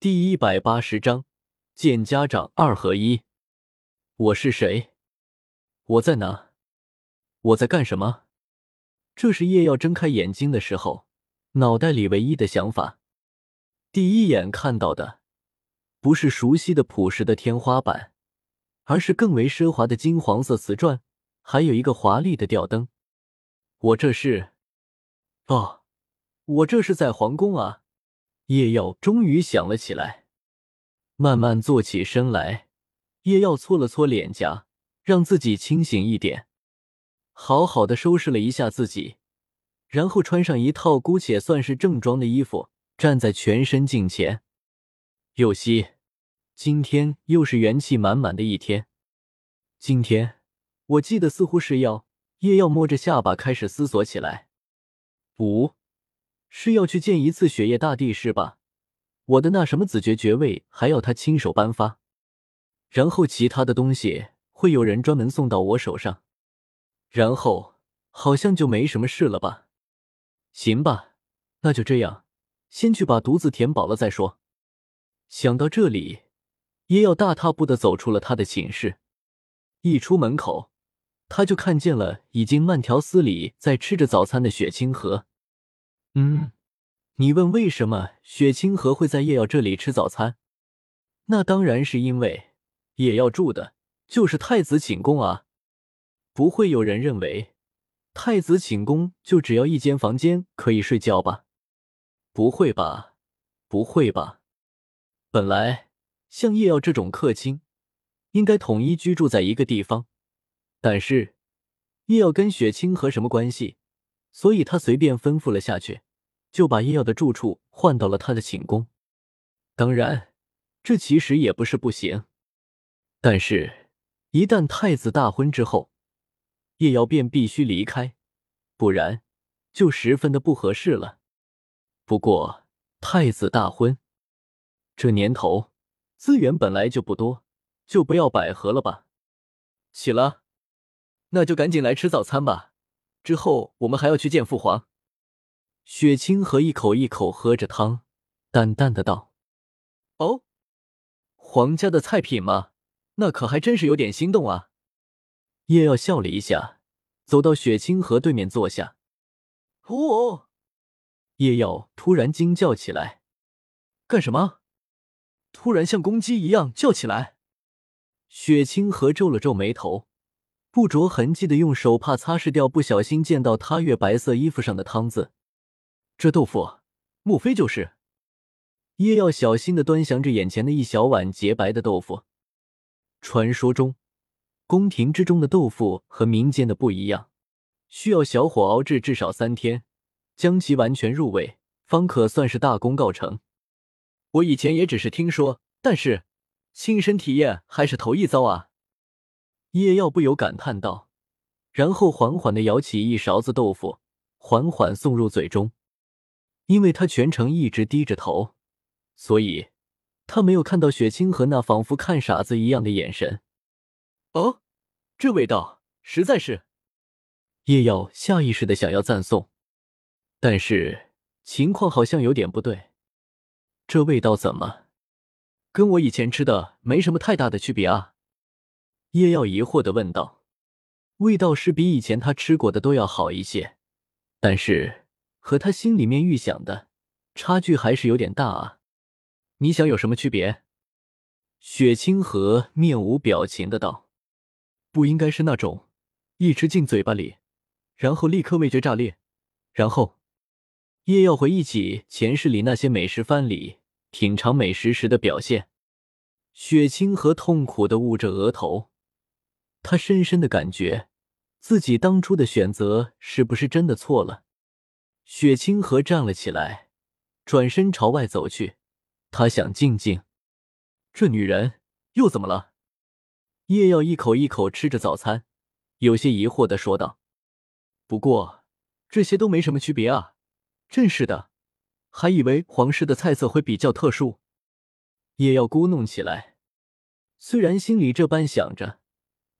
第一百八十章见家长二合一。我是谁？我在哪？我在干什么？这是叶耀睁开眼睛的时候，脑袋里唯一的想法。第一眼看到的，不是熟悉的朴实的天花板，而是更为奢华的金黄色瓷砖，还有一个华丽的吊灯。我这是……哦，我这是在皇宫啊！叶耀终于想了起来，慢慢坐起身来。叶耀搓了搓脸颊，让自己清醒一点，好好的收拾了一下自己，然后穿上一套姑且算是正装的衣服，站在全身镜前。右希，今天又是元气满满的一天。今天，我记得似乎是要叶耀摸着下巴开始思索起来。五。是要去见一次雪夜大帝是吧？我的那什么子爵爵位还要他亲手颁发，然后其他的东西会有人专门送到我手上，然后好像就没什么事了吧？行吧，那就这样，先去把肚子填饱了再说。想到这里，也要大踏步的走出了他的寝室。一出门口，他就看见了已经慢条斯理在吃着早餐的雪清河。嗯，你问为什么雪清河会在叶耀这里吃早餐？那当然是因为叶耀住的就是太子寝宫啊！不会有人认为太子寝宫就只要一间房间可以睡觉吧？不会吧？不会吧？本来像叶耀这种客卿，应该统一居住在一个地方，但是叶耀跟雪清河什么关系？所以他随便吩咐了下去，就把叶耀的住处换到了他的寝宫。当然，这其实也不是不行，但是，一旦太子大婚之后，叶耀便必须离开，不然就十分的不合适了。不过，太子大婚，这年头资源本来就不多，就不要百合了吧。起了，那就赶紧来吃早餐吧。之后我们还要去见父皇。雪清河一口一口喝着汤，淡淡的道：“哦，皇家的菜品吗？那可还真是有点心动啊。”叶耀笑了一下，走到雪清河对面坐下。哦！叶耀突然惊叫起来：“干什么？”突然像公鸡一样叫起来。雪清河皱了皱眉头。不着痕迹的用手帕擦拭掉不小心溅到他月白色衣服上的汤渍。这豆腐，莫非就是叶耀小心的端详着眼前的一小碗洁白的豆腐。传说中，宫廷之中的豆腐和民间的不一样，需要小火熬制至少三天，将其完全入味，方可算是大功告成。我以前也只是听说，但是亲身体验还是头一遭啊。叶耀不由感叹道，然后缓缓的舀起一勺子豆腐，缓缓送入嘴中。因为他全程一直低着头，所以他没有看到雪清河那仿佛看傻子一样的眼神。哦，这味道实在是……叶耀下意识的想要赞颂，但是情况好像有点不对。这味道怎么跟我以前吃的没什么太大的区别啊？叶耀疑惑的问道：“味道是比以前他吃过的都要好一些，但是和他心里面预想的差距还是有点大啊！你想有什么区别？”雪清河面无表情的道：“不应该是那种一吃进嘴巴里，然后立刻味觉炸裂，然后……”叶耀回忆起前世里那些美食番里品尝美食时的表现，雪清河痛苦的捂着额头。他深深的感觉，自己当初的选择是不是真的错了？雪清河站了起来，转身朝外走去。他想静静。这女人又怎么了？叶耀一口一口吃着早餐，有些疑惑的说道：“不过这些都没什么区别啊。真是的，还以为皇室的菜色会比较特殊。”叶耀咕哝起来，虽然心里这般想着。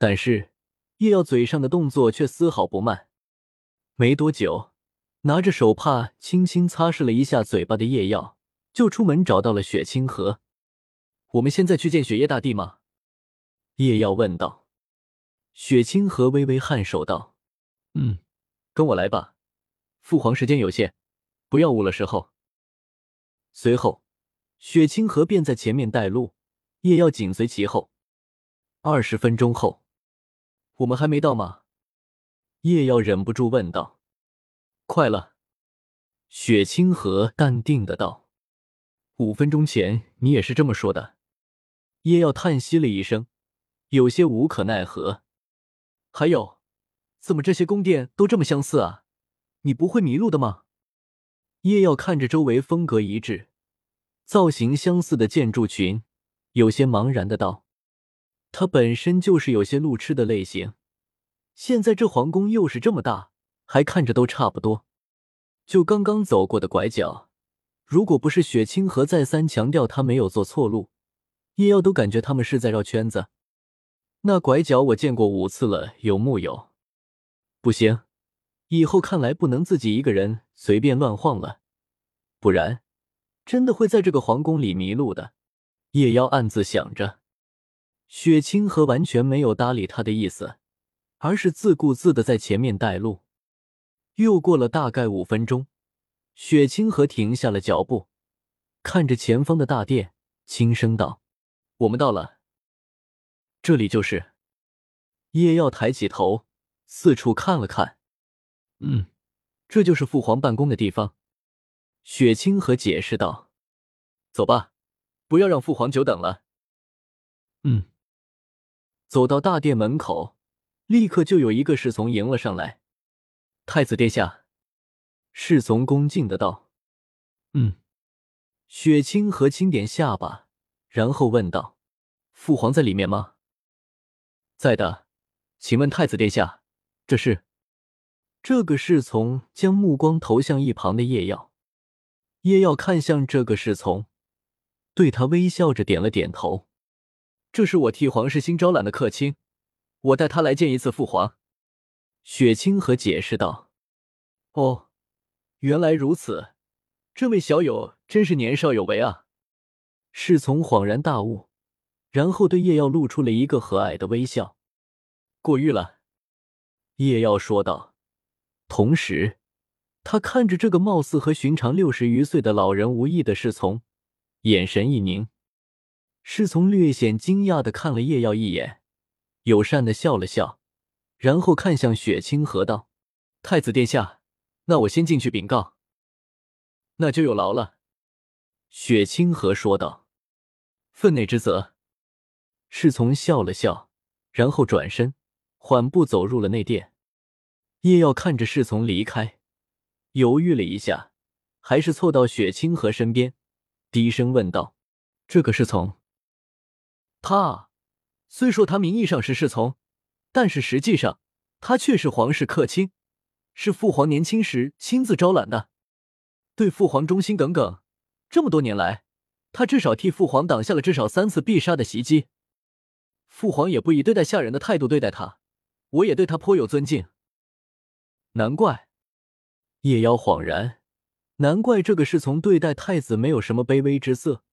但是叶耀嘴上的动作却丝毫不慢。没多久，拿着手帕轻轻擦拭了一下嘴巴的叶耀就出门找到了雪清河。我们现在去见雪夜大帝吗？叶耀问道。雪清河微微颔首道：“嗯，跟我来吧。父皇时间有限，不要误了时候。”随后，雪清河便在前面带路，叶耀紧随其后。二十分钟后，我们还没到吗？叶耀忍不住问道。“快了。”雪清河淡定的道。“五分钟前你也是这么说的。”叶耀叹息了一声，有些无可奈何。还有，怎么这些宫殿都这么相似啊？你不会迷路的吗？叶耀看着周围风格一致、造型相似的建筑群，有些茫然的道：“他本身就是有些路痴的类型，现在这皇宫又是这么大，还看着都差不多。就刚刚走过的拐角，如果不是雪清河再三强调他没有做错路，叶耀都感觉他们是在绕圈子。”那拐角我见过五次了，有木有？不行，以后看来不能自己一个人随便乱晃了，不然真的会在这个皇宫里迷路的。叶妖暗自想着，雪清河完全没有搭理他的意思，而是自顾自的在前面带路。又过了大概五分钟，雪清河停下了脚步，看着前方的大殿，轻声道：“我们到了。”这里就是。叶耀抬起头，四处看了看。嗯，这就是父皇办公的地方。雪清河解释道：“走吧，不要让父皇久等了。”嗯。走到大殿门口，立刻就有一个侍从迎了上来。太子殿下，侍从恭敬的道：“嗯。”雪清河轻点下巴，然后问道：“父皇在里面吗？”在的，请问太子殿下，这是？这个侍从将目光投向一旁的叶耀，叶耀看向这个侍从，对他微笑着点了点头。这是我替皇室新招揽的客卿，我带他来见一次父皇。雪清河解释道：“哦，原来如此，这位小友真是年少有为啊！”侍从恍然大悟。然后对叶耀露出了一个和蔼的微笑。过誉了，叶耀说道。同时，他看着这个貌似和寻常六十余岁的老人无异的侍从，眼神一凝。侍从略显惊讶的看了叶耀一眼，友善的笑了笑，然后看向雪清河道：“太子殿下，那我先进去禀告。”那就有劳了。”雪清河说道，“分内之责。”侍从笑了笑，然后转身，缓步走入了内殿。叶耀看着侍从离开，犹豫了一下，还是凑到雪清河身边，低声问道：“这个侍从？他虽说他名义上是侍从，但是实际上他却是皇室客卿，是父皇年轻时亲自招揽的，对父皇忠心耿耿。这么多年来，他至少替父皇挡下了至少三次必杀的袭击。”父皇也不以对待下人的态度对待他，我也对他颇有尊敬。难怪，叶妖恍然，难怪这个侍从对待太子没有什么卑微之色。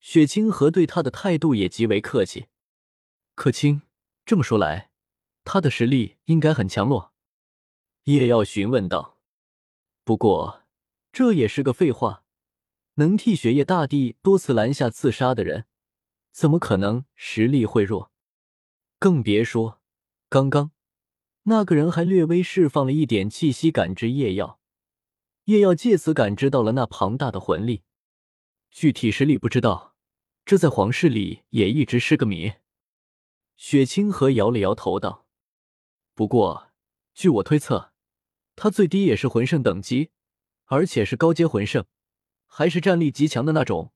雪清河对他的态度也极为客气。客卿，这么说来，他的实力应该很强弱。叶耀询问道。不过，这也是个废话。能替雪夜大帝多次拦下刺杀的人，怎么可能实力会弱？更别说，刚刚那个人还略微释放了一点气息，感知夜耀，夜耀借此感知到了那庞大的魂力，具体实力不知道，这在皇室里也一直是个谜。雪清河摇了摇头道：“不过，据我推测，他最低也是魂圣等级，而且是高阶魂圣，还是战力极强的那种，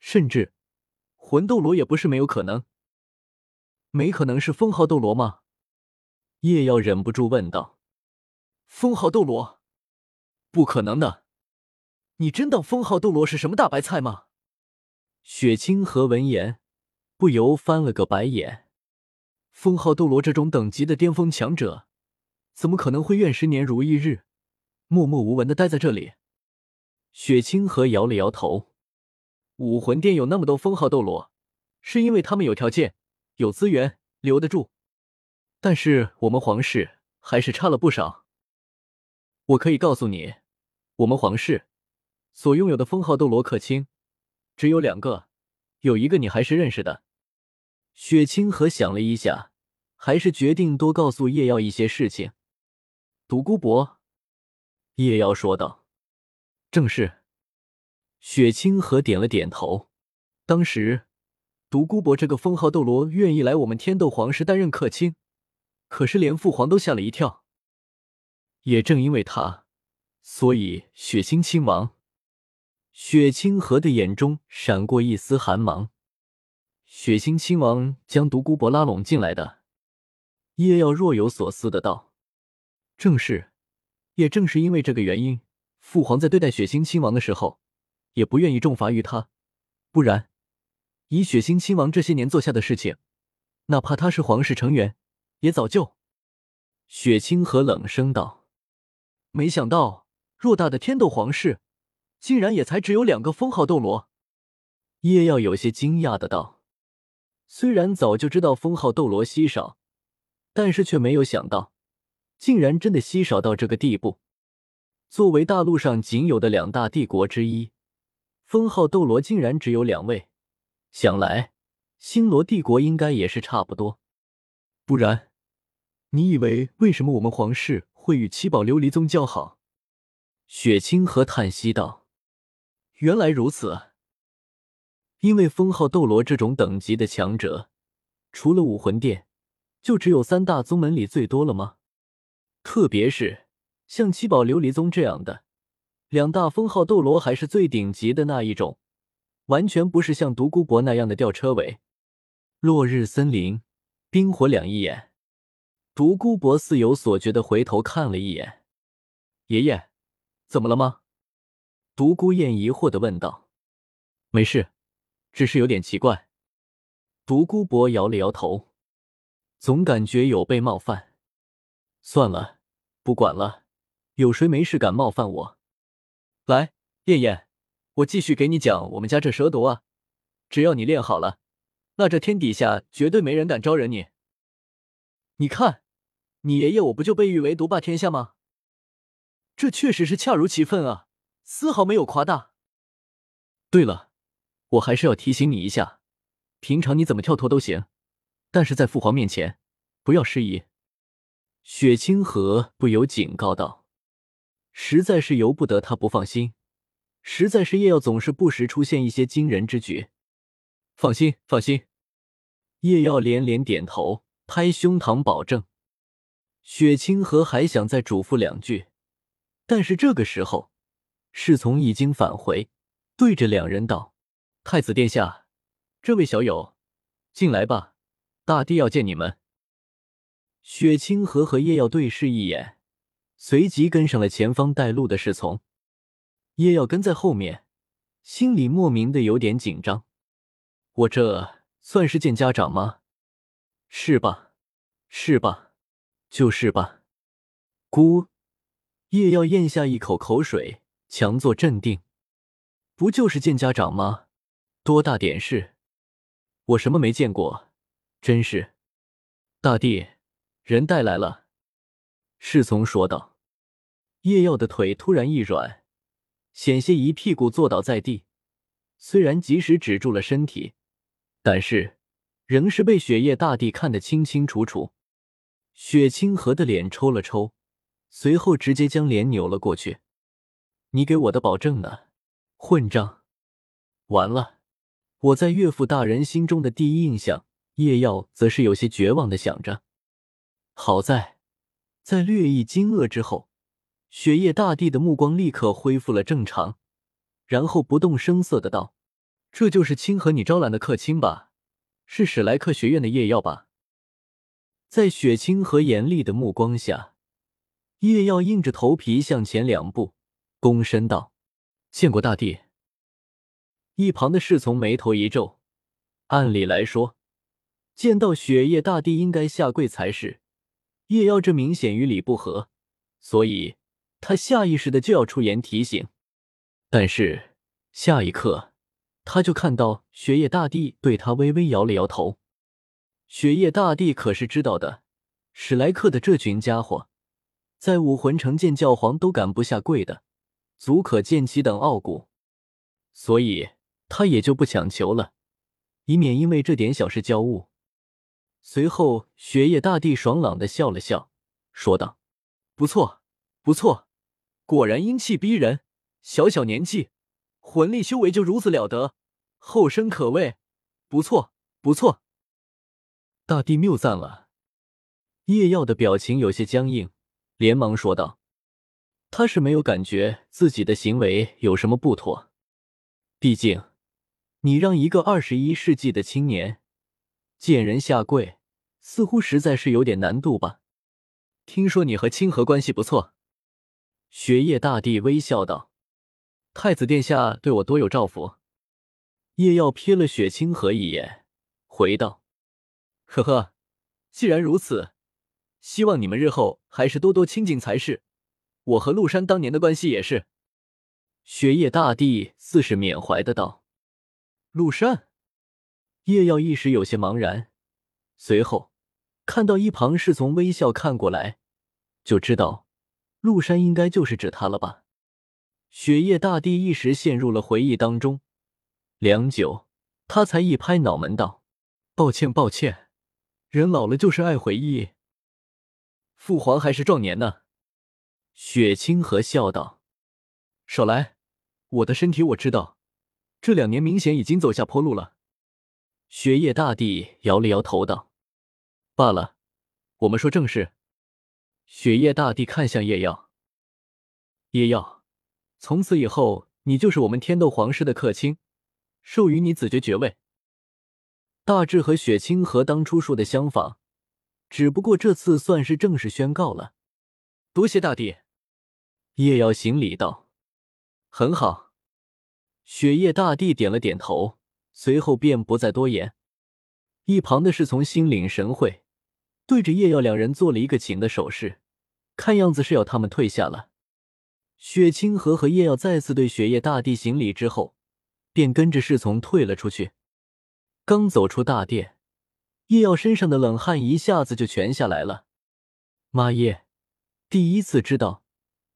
甚至魂斗罗也不是没有可能。”没可能是封号斗罗吗？叶耀忍不住问道。封号斗罗？不可能的！你真当封号斗罗是什么大白菜吗？雪清河闻言不由翻了个白眼。封号斗罗这种等级的巅峰强者，怎么可能会愿十年如一日，默默无闻的待在这里？雪清河摇了摇头。武魂殿有那么多封号斗罗，是因为他们有条件、有资源，留得住。但是我们皇室还是差了不少。我可以告诉你，我们皇室所拥有的封号斗罗可卿只有两个，有一个你还是认识的。雪清河想了一下，还是决定多告诉叶耀一些事情。独孤博，叶耀说道：“正是。”雪清河点了点头。当时，独孤博这个封号斗罗愿意来我们天斗皇室担任客卿，可是连父皇都吓了一跳。也正因为他，所以雪清亲王。雪清河的眼中闪过一丝寒芒。血腥亲王将独孤博拉拢进来的。叶耀若有所思的道：“正是，也正是因为这个原因，父皇在对待血腥亲王的时候。”也不愿意重罚于他，不然，以血腥亲王这些年做下的事情，哪怕他是皇室成员，也早就……雪清河冷声道：“没想到，偌大的天斗皇室，竟然也才只有两个封号斗罗。”叶耀有些惊讶的道：“虽然早就知道封号斗罗稀少，但是却没有想到，竟然真的稀少到这个地步。作为大陆上仅有的两大帝国之一。”封号斗罗竟然只有两位，想来星罗帝国应该也是差不多。不然，你以为为什么我们皇室会与七宝琉璃宗交好？雪清河叹息道：“原来如此。因为封号斗罗这种等级的强者，除了武魂殿，就只有三大宗门里最多了吗？特别是像七宝琉璃宗这样的。”两大封号斗罗还是最顶级的那一种，完全不是像独孤博那样的吊车尾。落日森林，冰火两一眼。独孤博似有所觉的回头看了一眼爷爷，怎么了吗？独孤雁疑惑的问道。没事，只是有点奇怪。独孤博摇了摇头，总感觉有被冒犯。算了，不管了，有谁没事敢冒犯我？来，燕燕，我继续给你讲我们家这蛇毒啊！只要你练好了，那这天底下绝对没人敢招惹你。你看，你爷爷我不就被誉为毒霸天下吗？这确实是恰如其分啊，丝毫没有夸大。对了，我还是要提醒你一下，平常你怎么跳脱都行，但是在父皇面前不要失仪。雪清河不由警告道。实在是由不得他不放心，实在是叶耀总是不时出现一些惊人之举。放心，放心。叶耀连连点头，拍胸膛保证。雪清河还想再嘱咐两句，但是这个时候，侍从已经返回，对着两人道：“太子殿下，这位小友，进来吧，大帝要见你们。”雪清河和叶耀对视一眼。随即跟上了前方带路的侍从，叶耀跟在后面，心里莫名的有点紧张。我这算是见家长吗？是吧？是吧？就是吧。姑，叶耀咽下一口口水，强作镇定。不就是见家长吗？多大点事？我什么没见过？真是。大帝，人带来了。侍从说道。叶耀的腿突然一软，险些一屁股坐倒在地。虽然及时止住了身体，但是仍是被雪夜大帝看得清清楚楚。雪清河的脸抽了抽，随后直接将脸扭了过去。“你给我的保证呢，混账！”完了，我在岳父大人心中的第一印象。叶耀则是有些绝望的想着。好在，在略一惊愕之后。雪夜大帝的目光立刻恢复了正常，然后不动声色的道：“这就是清河你招揽的客卿吧？是史莱克学院的夜耀吧？”在雪清河严厉的目光下，夜耀硬着头皮向前两步，躬身道：“见过大帝。”一旁的侍从眉头一皱，按理来说，见到雪夜大帝应该下跪才是，夜耀这明显与礼不合，所以。他下意识的就要出言提醒，但是下一刻，他就看到雪夜大帝对他微微摇了摇头。雪夜大帝可是知道的，史莱克的这群家伙，在武魂城见教皇都敢不下跪的，足可见其等傲骨，所以他也就不强求了，以免因为这点小事交恶。随后，雪夜大帝爽朗的笑了笑，说道：“不错，不错，果然英气逼人。小小年纪，魂力修为就如此了得，后生可畏。不错，不错。”大帝谬赞了。叶耀的表情有些僵硬，连忙说道：“他是没有感觉自己的行为有什么不妥，毕竟，你让一个二十一世纪的青年。”见人下跪，似乎实在是有点难度吧？听说你和清河关系不错。雪夜大帝微笑道：“太子殿下对我多有照拂。”叶耀瞥了雪清河一眼，回道：“呵呵，既然如此，希望你们日后还是多多亲近才是。我和陆山当年的关系也是。”雪夜大帝似是缅怀的道：“陆山。”叶耀一时有些茫然，随后看到一旁侍从微笑看过来，就知道陆山应该就是指他了吧。雪夜大帝一时陷入了回忆当中，良久，他才一拍脑门道：“抱歉，抱歉，人老了就是爱回忆。父皇还是壮年呢。”雪清河笑道：“少来，我的身体我知道，这两年明显已经走下坡路了。”雪夜大帝摇了摇头道：“罢了，我们说正事。”雪夜大帝看向叶耀：“叶耀，从此以后，你就是我们天斗皇室的客卿，授予你子爵爵位。”大致和雪清河当初说的相仿，只不过这次算是正式宣告了。多谢大帝。叶耀行礼道：“很好。”雪夜大帝点了点头。随后便不再多言，一旁的侍从心领神会，对着叶耀两人做了一个请的手势，看样子是要他们退下了。雪清河和叶耀再次对雪夜大帝行礼之后，便跟着侍从退了出去。刚走出大殿，叶耀身上的冷汗一下子就全下来了。妈耶，第一次知道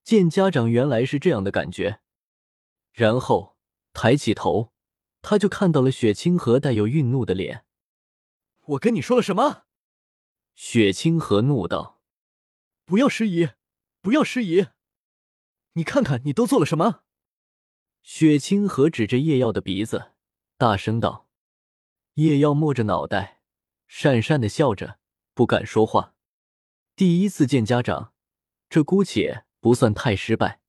见家长原来是这样的感觉。然后抬起头。他就看到了雪清河带有愠怒的脸。我跟你说了什么？雪清河怒道：“不要失仪，不要失仪！你看看你都做了什么？”雪清河指着叶耀的鼻子，大声道：“叶耀摸着脑袋，讪讪的笑着，不敢说话。第一次见家长，这姑且不算太失败。”